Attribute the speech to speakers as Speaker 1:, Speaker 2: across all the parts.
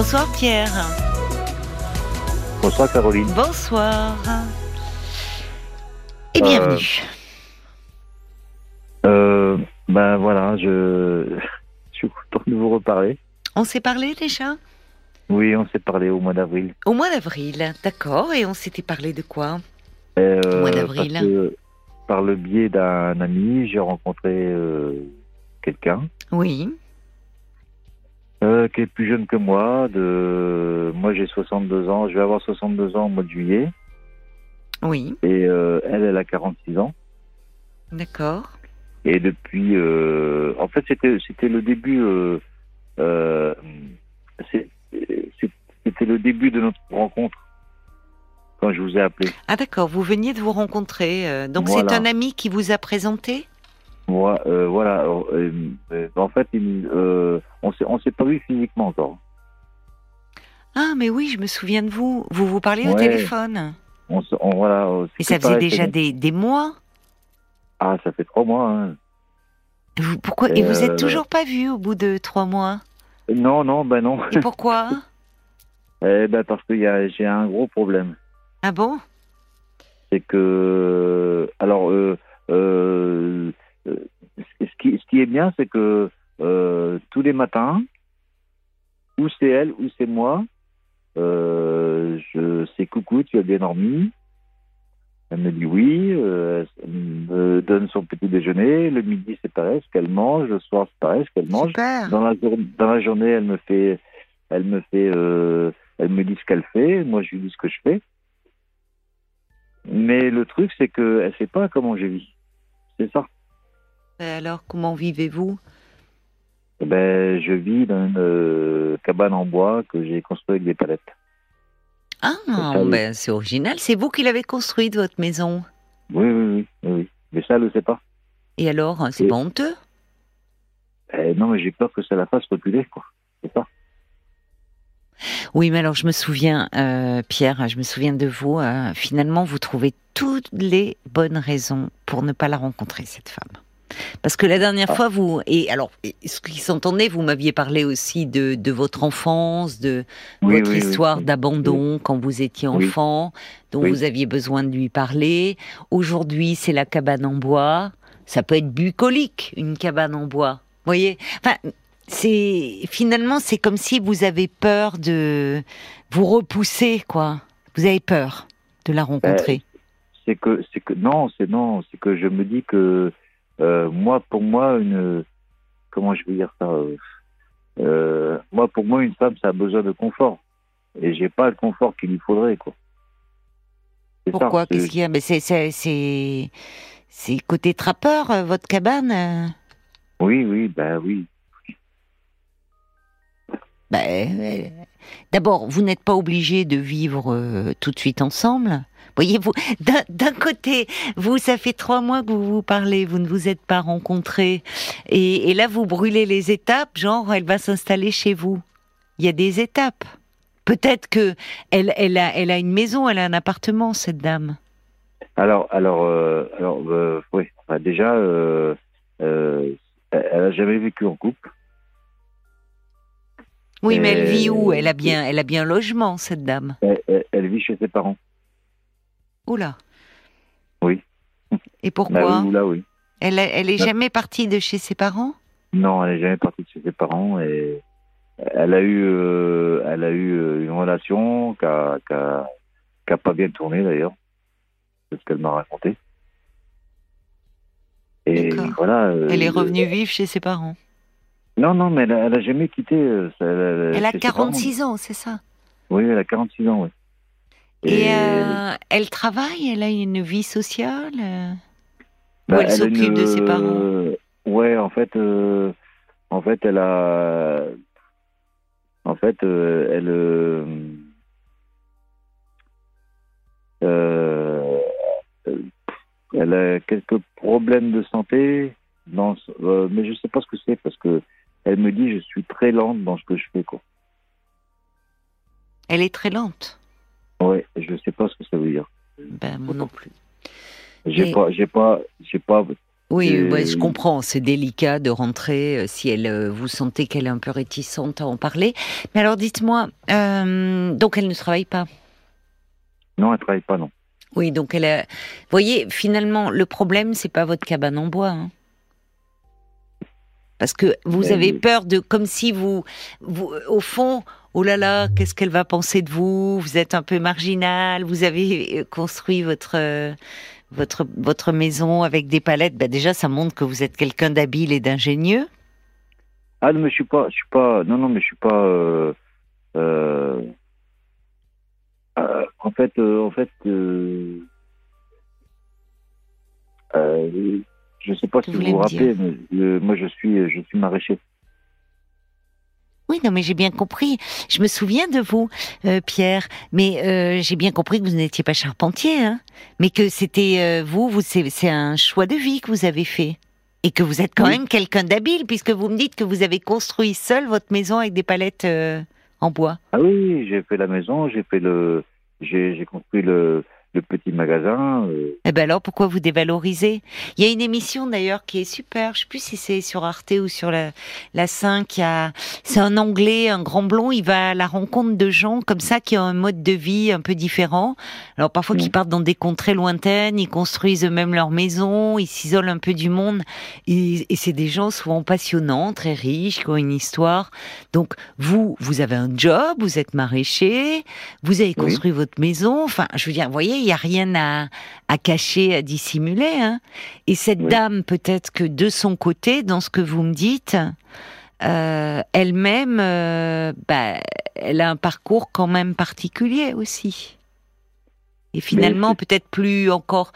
Speaker 1: Bonsoir Pierre.
Speaker 2: Bonsoir Caroline.
Speaker 1: Bonsoir. Et bienvenue.
Speaker 2: Euh, ben voilà, je, je suis content de vous reparler.
Speaker 1: On s'est parlé déjà?
Speaker 2: Oui, on s'est parlé au mois d'avril.
Speaker 1: Au mois d'avril, d'accord. Et on s'était parlé de quoi?
Speaker 2: Euh,
Speaker 1: Au mois d'avril.
Speaker 2: Par le biais d'un ami, j'ai rencontré euh, quelqu'un
Speaker 1: Oui.
Speaker 2: Euh, qui est plus jeune que moi. De... Moi, j'ai 62 ans. Je vais avoir 62 ans au mois de juillet.
Speaker 1: Oui,
Speaker 2: Et euh, elle, elle a 46 ans.
Speaker 1: d'accord.
Speaker 2: Et depuis, euh, en fait, c'était c'était le début. C'était le début de notre rencontre quand je vous ai appelé.
Speaker 1: Ah d'accord, vous veniez de vous rencontrer. donc c'est un ami qui vous a présenté?
Speaker 2: Moi, euh, voilà. euh, euh, en fait, il, euh, on on s'est pas vu physiquement encore.
Speaker 1: Ah mais oui, je me souviens de vous. Vous vous parlez au téléphone.
Speaker 2: On, voilà.
Speaker 1: Et ça faisait déjà des, des mois.
Speaker 2: Ah, ça fait trois mois. hein.
Speaker 1: Vous, pourquoi Et vous êtes toujours pas vu au bout de trois mois?
Speaker 2: Non, non, ben non.
Speaker 1: Et pourquoi?
Speaker 2: Eh ben parce que j'ai un gros problème.
Speaker 1: Ah bon?
Speaker 2: C'est que alors euh, qui, est bien c'est que euh, tous les matins ou c'est elle ou c'est moi euh, je sais coucou tu as bien dormi elle me dit oui euh, elle me donne son petit déjeuner le midi c'est pareil ce qu'elle mange le soir c'est pareil ce qu'elle mange
Speaker 1: Super.
Speaker 2: dans la, dans la journée, elle me fait, elle me fait, elle me dit ce qu'elle fait. Moi, je lui dis ce que je fais. Mais le truc, c'est que elle sait pas comment je vis. C'est ça.
Speaker 1: Et alors comment vivez-vous?
Speaker 2: Eh Ben, je vis dans une euh, cabane en bois que j'ai construite avec des palettes.
Speaker 1: Ah, ben, c'est original. C'est vous qui l'avez construite, votre maison?
Speaker 2: Oui, oui, oui, oui. Mais ça, elle ne sait pas.
Speaker 1: Et alors, c'est
Speaker 2: Oui.
Speaker 1: pas honteux?
Speaker 2: Eh, non, mais j'ai peur que ça la fasse reculer, quoi. C'est ça.
Speaker 1: Oui, mais alors je me souviens, euh, Pierre, je me souviens de vous. euh, finalement, vous trouvez toutes les bonnes raisons pour ne pas la rencontrer, cette femme. Parce que la dernière
Speaker 2: Ah.
Speaker 1: fois, vous et alors, ce qui s'entendait, vous m'aviez parlé aussi de, de votre enfance, de
Speaker 2: Oui,
Speaker 1: votre
Speaker 2: oui,
Speaker 1: histoire
Speaker 2: oui.
Speaker 1: d'abandon quand vous étiez enfant, dont vous aviez besoin de lui parler. Aujourd'hui, c'est la cabane en bois. Ça peut être bucolique, une cabane en bois. Vous voyez? Enfin, c'est finalement, c'est comme si vous avez peur de vous repousser, quoi. Vous avez peur de la rencontrer.
Speaker 2: c'est que c'est que non c'est non c'est que je me dis que euh, moi pour moi une comment je vais dire ça euh, euh, moi pour moi une femme ça a besoin de confort. Et j'ai pas le confort qu'il lui faudrait quoi.
Speaker 1: Pourquoi? Qu'est-ce qu'il y a? Mais c'est c'est côté trappeur euh, votre cabane. euh?
Speaker 2: Oui oui ben oui.
Speaker 1: Ben, euh, D'abord, vous n'êtes pas obligé de vivre euh, tout de suite ensemble. Voyez-vous, d'un- côté, vous, ça fait trois mois que vous vous parlez, vous ne vous êtes pas rencontrés, et, et là, vous brûlez les étapes, genre, elle va s'installer chez vous. Il y a des étapes. Peut-être que elle, elle a, elle a une maison, elle a un appartement, cette dame.
Speaker 2: alors alors euh, alors euh, oui déjà euh, elle elle a jamais vécu en couple
Speaker 1: Oui, mais elle vit où? Elle a bien, elle a bien logement, cette dame.
Speaker 2: elle, elle- elle vit chez ses parents
Speaker 1: Oula.
Speaker 2: Oui.
Speaker 1: Et
Speaker 2: Bah
Speaker 1: pourquoi
Speaker 2: oui, oui
Speaker 1: Elle, elle est
Speaker 2: Bah-
Speaker 1: jamais partie de chez ses parents?
Speaker 2: Non, elle n'est jamais partie de chez ses parents et elle a eu, euh, elle a eu euh, une relation qui a, pas bien tourné d'ailleurs, c'est ce qu'elle m'a raconté. Et voilà. euh,
Speaker 1: Elle est
Speaker 2: euh,
Speaker 1: revenue vivre chez ses parents?
Speaker 2: Non, non, mais elle a, elle a jamais quitté. euh, elle,
Speaker 1: Elle a
Speaker 2: chez ses parents.
Speaker 1: 46 ans, c'est ça?
Speaker 2: Oui, elle a 46 ans, oui.
Speaker 1: Et, euh, elle travaille Elle a une vie sociale euh Ou
Speaker 2: bah,
Speaker 1: elle s'occupe
Speaker 2: une,
Speaker 1: de ses parents?
Speaker 2: euh, Ouais, en fait, euh, en fait, elle a, en fait, euh, elle, euh, elle a quelques problèmes de santé, dans, mais je sais pas ce que c'est parce que elle me dit je suis très lente dans ce que je fais quoi.
Speaker 1: Elle est très lente?
Speaker 2: Ouais, je sais pas ce que ça veut dire.
Speaker 1: Ben, moi non plus.
Speaker 2: J'ai
Speaker 1: Et-
Speaker 2: pas, j'ai pas, j'ai pas,
Speaker 1: Oui, ouais, je comprends. C'est délicat de rentrer euh, si elle, euh, vous sentez qu'elle est un peu réticente à en parler. Mais alors, dites-moi, euh, donc elle ne travaille pas?
Speaker 2: Non, elle travaille pas, non.
Speaker 1: Oui, donc elle a. Vous voyez, finalement, le problème, c'est pas votre cabane en bois. hein. Parce que vous avez peur de. Comme si vous. vous au fond, oh là là, qu'est-ce qu'elle va penser de vous? Vous êtes un peu marginal, vous avez euh, construit votre. euh, votre, votre maison avec des palettes, ben déjà ça montre que vous êtes quelqu'un d'habile et d'ingénieux.
Speaker 2: Ah non, mais je suis pas, je suis pas, non, non, mais je suis pas. euh, euh, euh, en fait, en fait, je sais pas si vous vous rappelez, mais moi je suis, je suis maraîcher.
Speaker 1: Oui, non, mais j'ai bien compris. Je me souviens de vous, euh, Pierre. Mais euh, j'ai bien compris que vous n'étiez pas charpentier, hein. Mais que c'était euh, vous, vous c'est un choix de vie que vous avez fait. Et que vous êtes quand
Speaker 2: Oui.
Speaker 1: même quelqu'un d'habile, puisque vous me dites que vous avez construit seul votre maison avec des palettes en bois.
Speaker 2: Ah oui, j'ai fait la maison, j'ai fait le, j'ai construit le, le petit magasin. euh,
Speaker 1: Eh ben alors, pourquoi vous dévalorisez? Il y a une émission d'ailleurs qui est super. Je sais plus si c'est sur Arte ou sur la, la 5. qui a- C'est un Anglais, un grand blond. Il va à la rencontre de gens comme ça qui ont un mode de vie un peu différent. Alors parfois qui
Speaker 2: Mm.
Speaker 1: partent dans des contrées lointaines, ils construisent eux-mêmes leur maison, ils s'isolent un peu du monde. Et, et c'est des gens souvent passionnants, très riches, qui ont une histoire. Donc vous, vous avez un job, vous êtes maraîcher, vous avez
Speaker 2: Oui.
Speaker 1: construit votre maison. Enfin, je veux dire, vous voyez, il n'y a rien à, à cacher, à dissimuler. Hein. Et cette
Speaker 2: Oui.
Speaker 1: dame, peut-être que de son côté, dans ce que vous me dites, euh, elle-même, euh, bah, elle a un parcours quand même particulier aussi. Et finalement, peut-être plus encore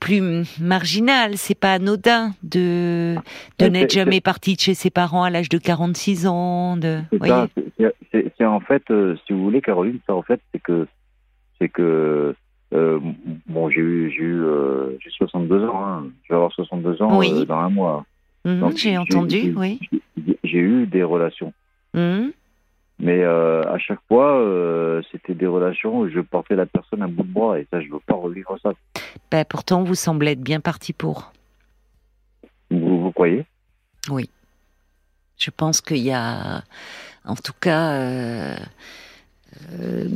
Speaker 1: plus marginal. C'est pas anodin de, de n'être jamais parti de chez ses parents à l'âge de 46 ans. De,
Speaker 2: c'est en fait, euh, si vous voulez, Caroline, ça en fait, c'est que, c'est que, euh, bon, j'ai eu, j'ai eu, euh, j'ai 62 ans, hein. je vais avoir 62 ans
Speaker 1: Oui.
Speaker 2: euh, dans un mois. Donc,
Speaker 1: J'ai entendu, oui.
Speaker 2: J'ai- eu des relations,
Speaker 1: Mhm.
Speaker 2: mais à chaque fois, c'était des relations où je portais la personne à bout de bras, et ça, je veux pas revivre ça.
Speaker 1: Ben, pourtant, vous semblez être bien parti pour.
Speaker 2: Vous, vous croyez?
Speaker 1: Je pense qu'il y a, en tout cas, euh,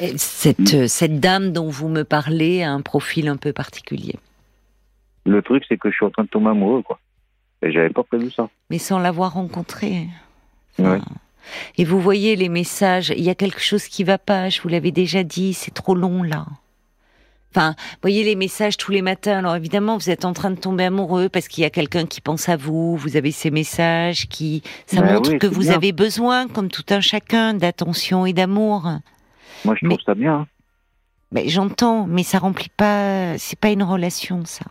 Speaker 1: euh, cette, cette dame dont vous me parlez a un profil un peu particulier.
Speaker 2: Le truc, c'est que je suis en train de tomber amoureux, quoi. Et j'avais pas prévu ça.
Speaker 1: Mais sans l'avoir rencontré.
Speaker 2: Ouais.
Speaker 1: Et vous voyez les messages, il y a quelque chose qui va pas, je vous l'avais déjà dit, c'est trop long là. Enfin, voyez les messages tous les matins. Alors évidemment, vous êtes en train de tomber amoureux parce qu'il y a quelqu'un qui pense à vous. Vous avez ces messages qui, ça
Speaker 2: Ben
Speaker 1: montre
Speaker 2: oui,
Speaker 1: que vous
Speaker 2: bien.
Speaker 1: avez besoin, comme tout un chacun, d'attention et d'amour.
Speaker 2: Moi, je
Speaker 1: Mais-
Speaker 2: trouve ça bien.
Speaker 1: Mais j'entends, mais ça remplit pas. C'est pas une relation, ça.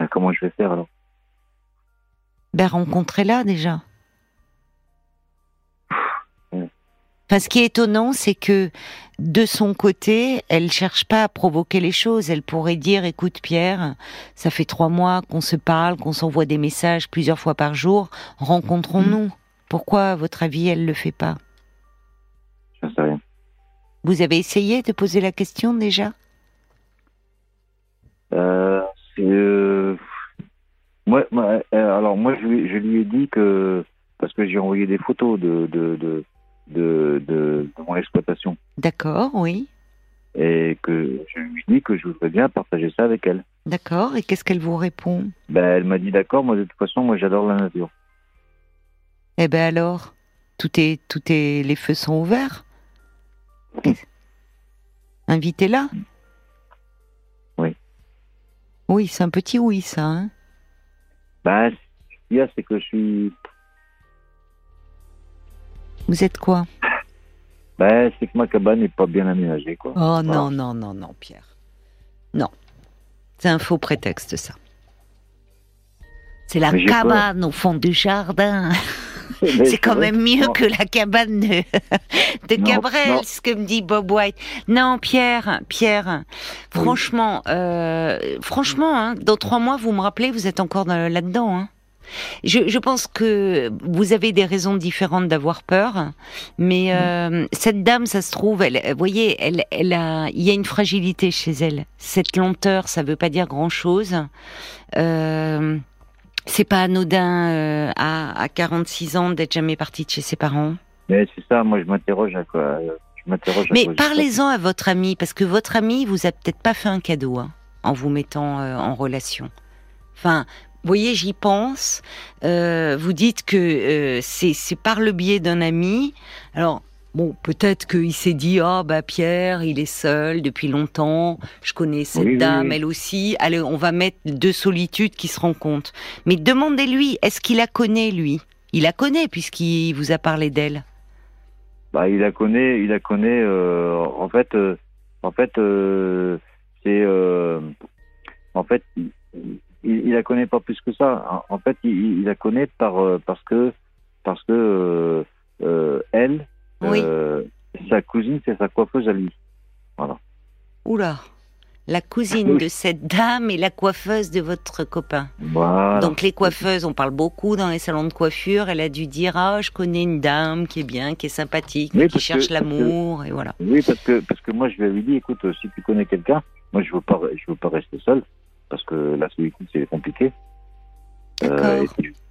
Speaker 2: Ben, comment je vais faire alors?
Speaker 1: Ben rencontrez-la déjà. Enfin, ce qui est étonnant, c'est que de son côté, elle cherche pas à provoquer les choses. Elle pourrait dire, écoute Pierre, ça fait trois mois qu'on se parle, qu'on s'envoie des messages plusieurs fois par jour. Rencontrons-nous. Pourquoi, à votre avis, elle le fait pas?
Speaker 2: Je sais rien.
Speaker 1: Vous avez essayé de poser la question déjà?
Speaker 2: Euh, euh, euh, alors moi, je lui, je lui ai dit que parce que j'ai envoyé des photos de de de de, de, de mon exploitation
Speaker 1: D'accord, oui.
Speaker 2: et que je lui dit que je voudrais bien partager ça avec elle.
Speaker 1: D'accord. Et qu'est-ce qu'elle vous répond?
Speaker 2: Ben, elle m'a dit d'accord. Moi, de toute façon, moi, j'adore la nature.
Speaker 1: Eh ben alors, tout est, tout est, les feux sont ouverts. Invitez-la.
Speaker 2: Oui.
Speaker 1: Oui, c'est un petit oui, ça. Hein?
Speaker 2: Ben, ce qu'il y a, c'est que je suis.
Speaker 1: Vous êtes quoi
Speaker 2: Ben, c'est que ma cabane n'est pas bien aménagée, quoi.
Speaker 1: Oh non, non, non, non, Pierre. Non. C'est un faux prétexte, ça. C'est la
Speaker 2: Mais
Speaker 1: cabane au fond du jardin. C'est quand même mieux
Speaker 2: Non.
Speaker 1: que la cabane de, de
Speaker 2: Non,
Speaker 1: Cabrel,
Speaker 2: non.
Speaker 1: ce que me dit Bob White. Non, Pierre, Pierre, franchement, euh, franchement, hein, dans trois mois, vous me rappelez, vous êtes encore dans- là-dedans. Hein. Je, je, pense que vous avez des raisons différentes d'avoir peur, mais euh, cette dame, ça se trouve, elle, vous voyez, elle, elle a, il y a une fragilité chez elle. Cette lenteur, ça veut pas dire grand chose. Euh, c'est pas anodin euh, à, à 46 ans d'être jamais partie de chez ses parents.
Speaker 2: Mais c'est ça, moi je m'interroge à quoi. Je
Speaker 1: m'interroge. Mais parlez-en à votre ami, parce que votre ami vous a peut-être pas fait un cadeau hein, en vous mettant euh, en relation. Enfin, vous voyez, j'y pense. Euh, vous dites que euh, c'est par le biais d'un ami. Alors, bon, peut-être qu'il s'est dit, ah oh, bah Pierre, il est seul depuis longtemps. Je connais cette dame, elle aussi. Allez, on va mettre deux solitudes qui se rencontrent. Mais demandez-lui, est-ce qu'il la connaît lui? Il la connaît puisqu'il vous a parlé d'elle.
Speaker 2: Bah, il la connaît, il la connaît. Euh, en fait, en fait, c'est, en fait il, il, la connaît pas plus que ça. En, fait, il, il, la connaît par euh, parce que parce que euh, euh elle, euh, sa cousine, c'est sa coiffeuse à lui. Voilà.
Speaker 1: Oula. La cousine de cette dame et la coiffeuse de votre copain. Voilà. Donc les coiffeuses, on parle beaucoup dans les salons de coiffure. Elle a dû dire ah je connais une dame qui est bien, qui est sympathique, qui cherche l'amour et voilà.
Speaker 2: Oui parce que parce que moi je lui avais dit écoute si tu connais quelqu'un, moi je veux pas je veux pas rester seul parce que la solitude c'est compliqué.
Speaker 1: Euh,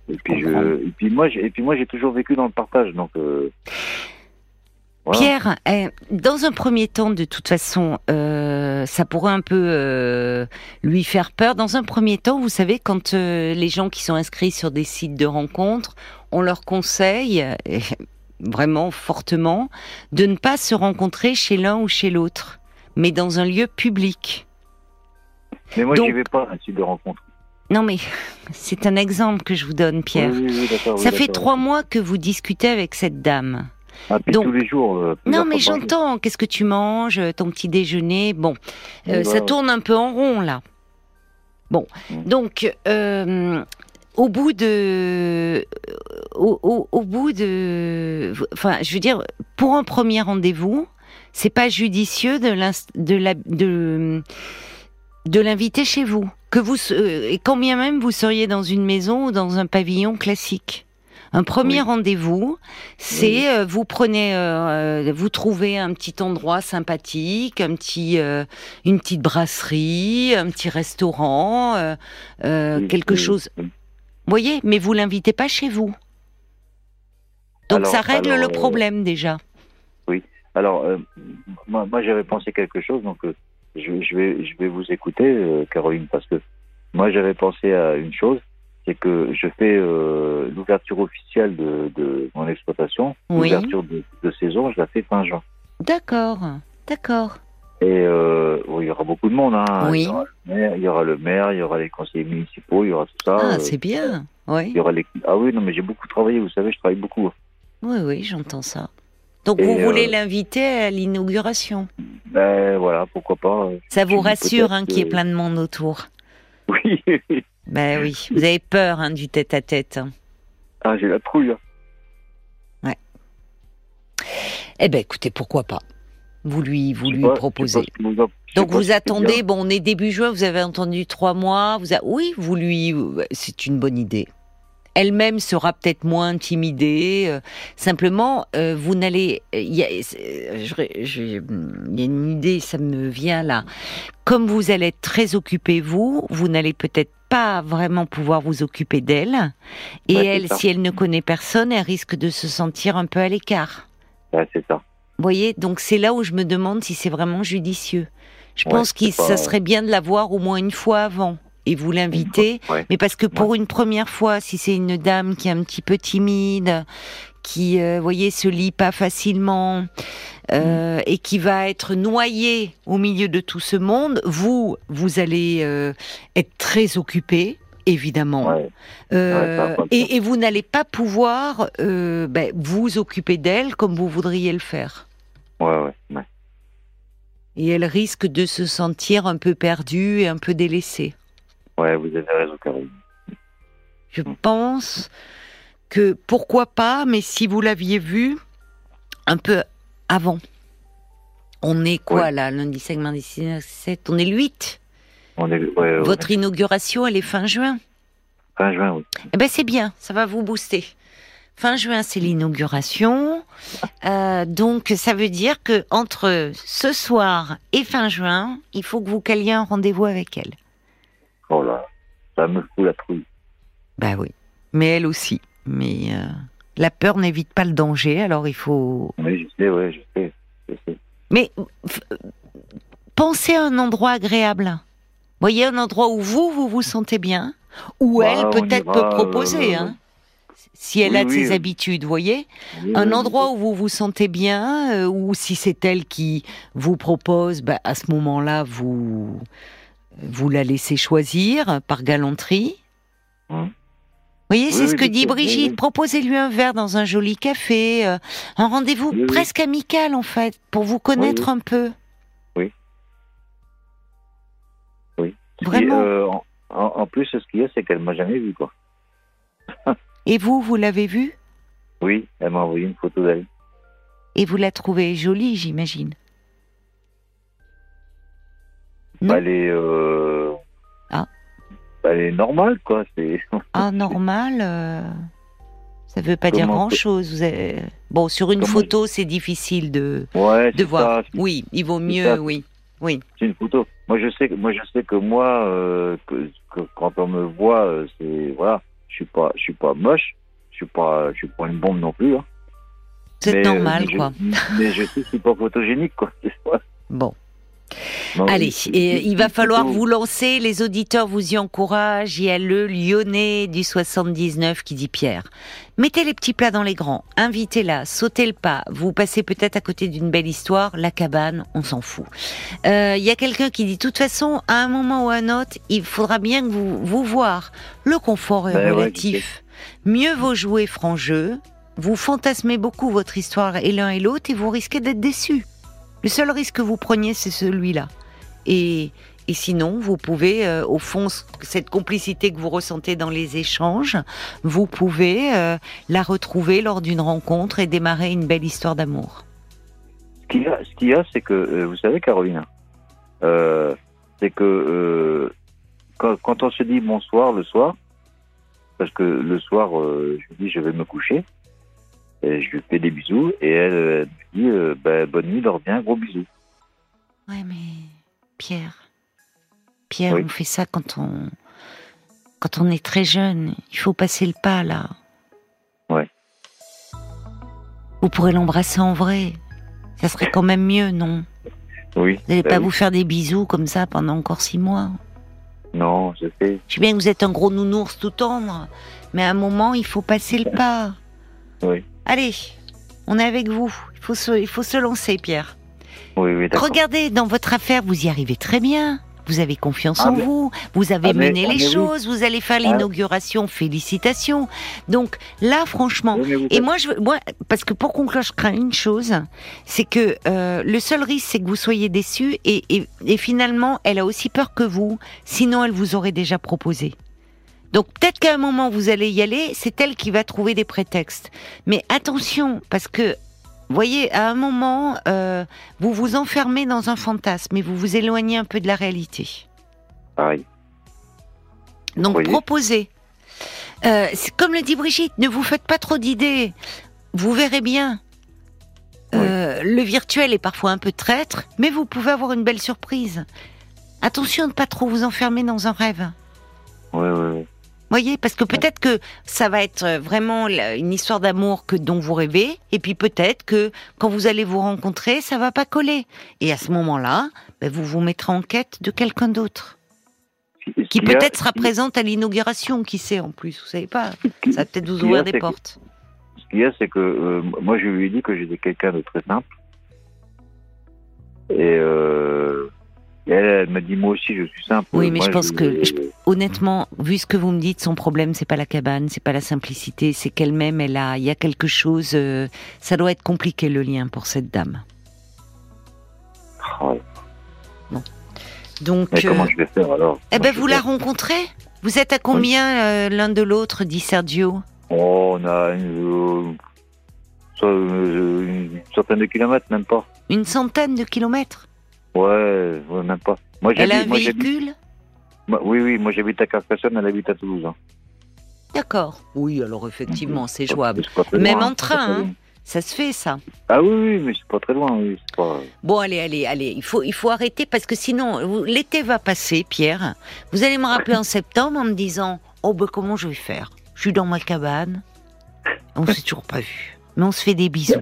Speaker 2: et, puis, je, et, puis, moi, et puis moi j'ai toujours vécu dans le partage, donc. Euh,
Speaker 1: Pierre, eh, dans un premier temps, de toute façon, euh, ça pourrait un peu lui faire peur. Dans un premier temps, vous savez, quand les gens qui sont inscrits sur des sites de rencontres, on leur conseille, vraiment fortement, de ne pas se rencontrer chez l'un ou chez l'autre, mais dans un lieu public.
Speaker 2: Mais moi, je n'y vais pas un site de rencontre.
Speaker 1: Non, mais c'est un exemple que je vous donne, Pierre. Ça fait trois mois que vous discutez avec cette dame.
Speaker 2: Ah, puis tous les jours. Euh,
Speaker 1: non, mais j'entends. Qu'est-ce que tu manges Ton petit déjeuner? Bon, euh, ça tourne un peu en rond là. Bon, mm. donc euh, au bout de, au, au, bout de, enfin, je veux dire, pour un premier rendez-vous, c'est pas judicieux de, de la, de de l'inviter chez vous. Que vous euh, et quand bien même vous seriez dans une maison ou dans un pavillon classique. Un premier rendez-vous, c'est euh, vous prenez, euh, vous trouvez un petit endroit sympathique, un petit, une petite brasserie, un petit restaurant, quelque chose. Vous voyez, mais vous l'invitez pas chez vous. Donc ça règle le problème déjà.
Speaker 2: Oui. Alors moi, moi j'avais pensé quelque chose, donc je, vais, je vais vous écouter, euh, Caroline, parce que moi j'avais pensé à une chose, c'est que je fais euh, l'ouverture officielle de, de, mon exploitation, l'ouverture de, de, saison, je la fais fin juin.
Speaker 1: D'accord, d'accord.
Speaker 2: Et euh, il y aura beaucoup de monde. Hein. Oui. Il y, aura le maire, il y aura les conseillers municipaux, il y aura tout ça.
Speaker 1: Ah, c'est bien. Oui.
Speaker 2: Il y aura les... Ah oui, non, mais j'ai beaucoup travaillé, vous savez, je travaille beaucoup.
Speaker 1: Oui, oui, j'entends ça. Donc vous voulez l'inviter à l'inauguration
Speaker 2: ben voilà, pourquoi pas.
Speaker 1: Ça vous rassure hein, qu'il y ait plein de monde autour
Speaker 2: Oui.
Speaker 1: ben oui, vous avez peur hein, du tête-à-tête. Hein.
Speaker 2: Ah, j'ai la trouille.
Speaker 1: Ouais. Eh ben écoutez, pourquoi pas vous lui, vous lui proposez. Donc vous attendez, bon, on est début juin, vous avez entendu trois mois, vous oui, vous lui, c'est une bonne idée elle-même sera peut-être moins intimidée. Euh, simplement, euh, vous n'allez, il y, a, une idée, ça me vient là. Comme vous allez être très occupé vous, vous n'allez peut-être pas vraiment pouvoir vous occuper d'elle. Et elle, si elle ne connaît personne, elle risque de se sentir un peu à l'écart.
Speaker 2: Ouais, c'est ça.
Speaker 1: Vous voyez, donc c'est là où je me demande si c'est vraiment judicieux. Je pense que ça serait bien de la voir au moins une fois avant et vous l'invitez, mais parce que pour une première fois, si c'est une dame qui est un petit peu timide, qui, euh, voyez, se lit pas facilement euh, mm. et qui va être noyée au milieu de tout ce monde, vous, vous allez euh, être très occupé. Évidemment, euh, et, et, vous n'allez pas pouvoir euh, ben, vous occuper d'elle comme vous voudriez le faire.
Speaker 2: Ouais, ouais,
Speaker 1: Et elle risque de se sentir un peu perdue et un peu délaissée.
Speaker 2: Ouais, vous avez raison, Caroline.
Speaker 1: Je pense que pourquoi pas, mais si vous l'aviez vu un peu avant. On est quoi là Lundi 5, mardi 6, 7, on est le 8
Speaker 2: on est,
Speaker 1: Votre inauguration, elle est fin juin
Speaker 2: Fin juin, oui.
Speaker 1: Eh ben c'est bien, ça va vous booster. Fin juin, c'est l'inauguration. Euh, donc, ça veut dire que entre ce soir et fin juin, il faut que vous caliez un rendez-vous avec elle.
Speaker 2: Oh là, ça me fout la trouille.
Speaker 1: Bah oui, mais elle aussi. Mais euh, la peur n'évite pas le danger, alors il faut.
Speaker 2: Oui, je sais, oui, je sais. Je sais.
Speaker 1: Mais pensez à un endroit agréable. Voyez un endroit où vous, vous vous sentez bien, où
Speaker 2: Bah,
Speaker 1: elle peut-être peut proposer,
Speaker 2: euh,
Speaker 1: hein, si elle
Speaker 2: oui,
Speaker 1: a de
Speaker 2: oui.
Speaker 1: ses habitudes, voyez.
Speaker 2: Oui,
Speaker 1: Un
Speaker 2: oui,
Speaker 1: endroit où vous vous sentez bien, euh, ou si c'est elle qui vous propose, bah, à ce moment-là, vous vous la laissez choisir par galanterie.
Speaker 2: Hum.
Speaker 1: Vous voyez, c'est
Speaker 2: Oui,
Speaker 1: ce
Speaker 2: oui,
Speaker 1: que dit
Speaker 2: oui,
Speaker 1: Brigitte.
Speaker 2: oui.
Speaker 1: Proposez-lui un verre dans un joli café, euh, un rendez-vous
Speaker 2: Oui, oui.
Speaker 1: presque amical en fait, pour vous connaître un peu.
Speaker 2: Oui. Qui-
Speaker 1: Vraiment.
Speaker 2: euh, en, en- en plus, ce qu'il y a, c'est qu'elle m'a jamais vu, quoi.
Speaker 1: Et vous, vous l'avez vue?
Speaker 2: Oui, elle m'a envoyé une photo d'elle.
Speaker 1: et vous la trouvez jolie, j'imagine. Non.
Speaker 2: Elle est. Euh...
Speaker 1: Ah.
Speaker 2: Elle est normale, quoi. C'est.
Speaker 1: Ah, normal. euh, Ça veut pas dire
Speaker 2: Comment-
Speaker 1: grand-chose. Vous avez- Bon, sur une
Speaker 2: Comment-
Speaker 1: photo, c'est difficile de,
Speaker 2: Ouais,
Speaker 1: de voir.
Speaker 2: ça,
Speaker 1: Oui, il vaut mieux,
Speaker 2: ça.
Speaker 1: oui. Oui.
Speaker 2: C'est une photo. Moi, je sais que moi, je sais que moi, euh, que, que quand on me voit, euh, c'est voilà, je suis pas, je suis pas moche, je suis pas, je suis pas une bombe non plus. Hein.
Speaker 1: C'est
Speaker 2: Mais, euh,
Speaker 1: normal,
Speaker 2: mais je-
Speaker 1: quoi.
Speaker 2: mais je sais que je suis pas photogénique, quoi.
Speaker 1: Bon.
Speaker 2: Non,
Speaker 1: Allez, et il va falloir vous lancer. Les auditeurs vous y encouragent. Il y a le Lyonnais du 79 qui dit Pierre. Mettez les petits plats dans les grands. Invitez-la. Sautez le pas. Vous passez peut-être à côté d'une belle histoire. La cabane, on s'en fout. Euh, Il y a quelqu'un qui dit, de toute façon, à un moment ou à un autre, il faudra bien que vous vous voir. Le confort est
Speaker 2: Ben ouais,
Speaker 1: relatif. Mieux vaut jouer franc jeu. Vous fantasmez beaucoup votre histoire et l'un et l'autre et vous risquez d'être déçus. Le seul risque que vous preniez, c'est celui-là. Et, sinon, vous pouvez, euh, au fond, ce- cette complicité que vous ressentez dans les échanges, vous pouvez euh, la retrouver lors d'une rencontre et démarrer une belle histoire d'amour.
Speaker 2: Ce qu'il y a, ce c'est que euh, vous savez, Caroline, c'est que quand, quand on se dit bonsoir le soir, parce que le soir, je dis je vais me coucher, et je lui fais des bisous, et elle, euh, me dit euh, ben, bonne nuit, dors bien, gros bisous.
Speaker 1: Ouais, mais Pierre, Pierre,
Speaker 2: Oui.
Speaker 1: on fait ça quand on quand on est très jeune. Il faut passer le pas là.
Speaker 2: Ouais.
Speaker 1: Vous pourrez l'embrasser en vrai. Ça serait quand même mieux, non?
Speaker 2: Oui.
Speaker 1: Vous n'allez
Speaker 2: ben
Speaker 1: pas
Speaker 2: oui.
Speaker 1: vous faire des bisous comme ça pendant encore six mois?
Speaker 2: Non, je sais.
Speaker 1: Je sais bien que vous êtes un gros nounours tout tendre, mais à un moment, il faut passer le pas.
Speaker 2: Oui.
Speaker 1: Allez, on est avec vous. Il faut se, il faut se lancer, Pierre.
Speaker 2: Oui, oui.
Speaker 1: Regardez, dans votre affaire, vous y arrivez très bien. Vous avez confiance
Speaker 2: Ah,
Speaker 1: en
Speaker 2: mais-
Speaker 1: vous. Vous avez
Speaker 2: Ah, mais-
Speaker 1: mené
Speaker 2: ah,
Speaker 1: les
Speaker 2: oui.
Speaker 1: choses. Vous allez faire
Speaker 2: Ah.
Speaker 1: l'inauguration. Félicitations. Donc là, franchement, et moi, je, veux- moi, parce que pour conclure, je crains une chose, c'est que euh, le seul risque, c'est que vous soyez et, et, et finalement, elle a aussi peur que vous. Sinon, elle vous aurait déjà proposé. Donc peut-être qu'à un moment vous allez y aller, c'est elle qui va trouver des prétextes. Mais attention, parce que vous voyez, à un moment, euh, vous vous enfermez dans un fantasme et vous vous éloignez un peu de la réalité.
Speaker 2: Pareil.
Speaker 1: Donc proposez. Euh, comme le dit Brigitte, ne vous faites pas trop d'idées. Vous verrez bien. Euh, Le virtuel est parfois un peu traître, mais vous pouvez avoir une belle surprise. Attention de ne pas trop vous enfermer dans un rêve.
Speaker 2: Oui, oui, oui.
Speaker 1: Voyez, parce que peut-être que ça va être euh, vraiment une histoire d'amour que dont vous rêvez, et puis peut-être que quand vous allez vous rencontrer, ça va pas coller. Et à ce moment-là, ben, vous vous mettrez en quête de quelqu'un d'autre, qui peut-être sera présente à l'inauguration, qui sait en plus, vous savez pas. Ça va peut-être vous ouvrir des
Speaker 2: que-
Speaker 1: portes.
Speaker 2: Ce qu'il y a, c'est que euh, moi, je lui ai dit que j'étais quelqu'un de très simple. Et, euh, et elle, elle m'a dit, moi aussi, je suis simple.
Speaker 1: Oui, mais
Speaker 2: Moi,
Speaker 1: je pense que-
Speaker 2: je-
Speaker 1: Honnêtement, vu ce que vous me dites, son problème, c'est pas la cabane, c'est pas la simplicité, c'est qu'elle-même, elle a, il y a quelque chose. euh, ça doit être compliqué le lien pour cette dame.
Speaker 2: Oh,
Speaker 1: Donc,
Speaker 2: mais
Speaker 1: euh,
Speaker 2: comment je vais faire alors
Speaker 1: eh ben,
Speaker 2: Comment
Speaker 1: vous la rencontrez? Vous êtes à combien euh, l'un de l'autre, dit Sergio?
Speaker 2: Oh, on a une centaine de kilomètres, même pas.
Speaker 1: Une centaine de kilomètres?
Speaker 2: Ouais, ouais, même pas. Moi,
Speaker 1: Elle a un
Speaker 2: j'habite- moi, j'habite-
Speaker 1: véhicule
Speaker 2: moi- Oui, oui, moi j'habite à Carcassonne, elle habite à Toulouse. hein.
Speaker 1: D'accord. Oui, alors effectivement, c'est jouable. Même
Speaker 2: loin,
Speaker 1: en train, hein. Ça se fait, ça.
Speaker 2: Ah oui, oui, mais c'est pas très loin, oui. Pas...
Speaker 1: Bon, allez, allez, allez. Il faut, il faut arrêter parce que sinon, l'été va passer, Pierre. Vous allez me rappeler en septembre en me disant Oh, ben, comment je vais faire? Je suis dans ma cabane. On s'est toujours pas vu. Mais on se fait des bisous.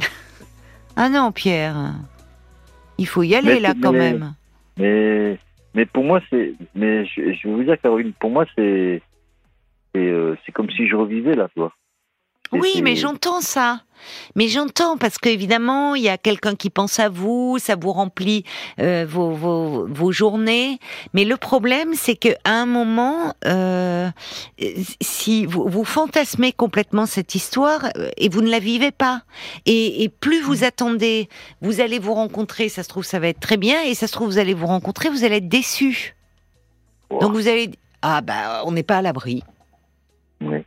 Speaker 1: ah non, Pierre. Il faut y aller,
Speaker 2: Mais
Speaker 1: là, quand
Speaker 2: mais-
Speaker 1: même.
Speaker 2: Mais, mais pour moi, c'est. Mais je, je vais vous dire, Caroline, pour moi, c'est. C'est euh, comme si je revivais là, toi.
Speaker 1: Oui, mais j'entends ça. Mais j'entends parce qu'évidemment, il y a quelqu'un qui pense à vous, ça vous remplit euh, vos, vos, vos journées. Mais le problème, c'est qu'à un moment, euh, si vous, vous fantasmez complètement cette histoire euh, et vous ne la vivez pas, et, et plus vous attendez, vous allez vous rencontrer, ça se trouve, ça va être très bien, et ça se trouve, vous allez vous rencontrer, vous allez être déçu.
Speaker 2: Wow.
Speaker 1: Donc vous allez, ah bah, on n'est pas à l'abri.
Speaker 2: Oui.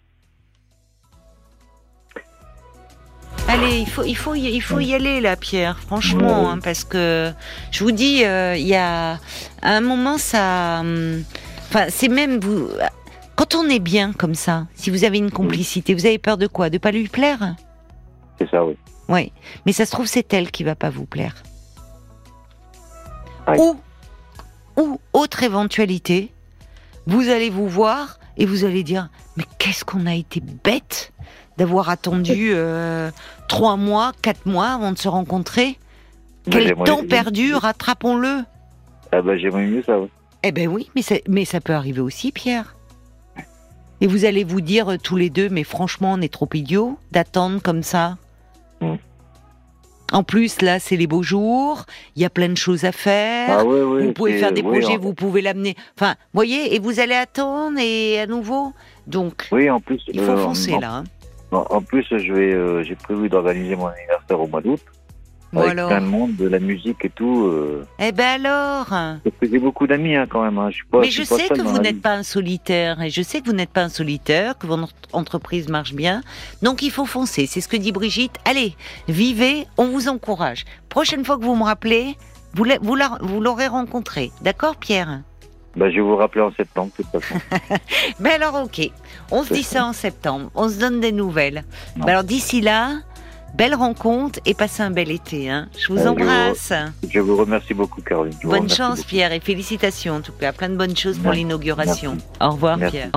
Speaker 1: Allez, il faut, il faut, y, il faut y aller là, Pierre. Franchement, hein, parce que je vous dis, euh, il y a à un moment ça, hum, enfin, c'est même vous. Quand on est bien comme ça, si vous avez une complicité, vous avez peur de quoi? De pas lui plaire?
Speaker 2: C'est ça, oui.
Speaker 1: Oui. Mais ça se trouve, c'est elle qui va pas vous plaire. Ou, ou autre éventualité, vous allez vous voir et vous allez dire, mais qu'est-ce qu'on a été bête? D'avoir attendu euh, trois mois, quatre mois avant de se rencontrer.
Speaker 2: Mais
Speaker 1: Quel temps perdu, rattrapons-le.
Speaker 2: Ah bah, j'aimerais mieux ça.
Speaker 1: Eh ben oui, mais, c'est- mais ça peut arriver aussi, Pierre. Et vous allez vous dire euh, tous les deux, mais franchement, on est trop idiots d'attendre comme ça.
Speaker 2: Mm.
Speaker 1: En plus, là, c'est les beaux jours, il y a plein de choses à faire.
Speaker 2: Ah oui, oui.
Speaker 1: vous pouvez faire des
Speaker 2: oui,
Speaker 1: projets,
Speaker 2: en-
Speaker 1: vous pouvez l'amener. Enfin, voyez, et vous allez attendre et à nouveau. Donc,
Speaker 2: Oui, en plus.
Speaker 1: il faut
Speaker 2: euh,
Speaker 1: foncer
Speaker 2: en,
Speaker 1: là. hein.
Speaker 2: En, plus, je vais, euh, j'ai prévu d'organiser mon anniversaire au mois d'août.
Speaker 1: Bon
Speaker 2: avec
Speaker 1: alors.
Speaker 2: plein de monde, de la musique et tout. euh,
Speaker 1: Eh ben alors.
Speaker 2: parce que j'ai beaucoup d'amis hein, quand même. Hein. Je suis pas,
Speaker 1: Mais
Speaker 2: je
Speaker 1: je
Speaker 2: suis pas
Speaker 1: sais
Speaker 2: seul
Speaker 1: que
Speaker 2: dans
Speaker 1: vous
Speaker 2: la
Speaker 1: n'êtes pas un solitaire, et je sais que vous n'êtes pas un solitaire, que votre entreprise marche bien. Donc il faut foncer, c'est ce que dit Brigitte. Allez, vivez, on vous encourage. Prochaine fois que vous me rappelez, vous l'a- vous la- vous l'aurez rencontré. D'accord, Pierre?
Speaker 2: Bah, je vais vous rappeler en septembre, de toute façon.
Speaker 1: Ben alors, ok. On se dit ça en septembre. On se donne des nouvelles. Ben alors d'ici là, belle rencontre et passez un bel été. Hein. Je vous
Speaker 2: Euh, je
Speaker 1: embrasse.
Speaker 2: je vous remercie beaucoup, Caroline.
Speaker 1: Bonne chance,
Speaker 2: beaucoup.
Speaker 1: Pierre, et félicitations en tout cas. Plein de bonnes choses pour l'inauguration. Au revoir,
Speaker 2: Merci.
Speaker 1: Pierre.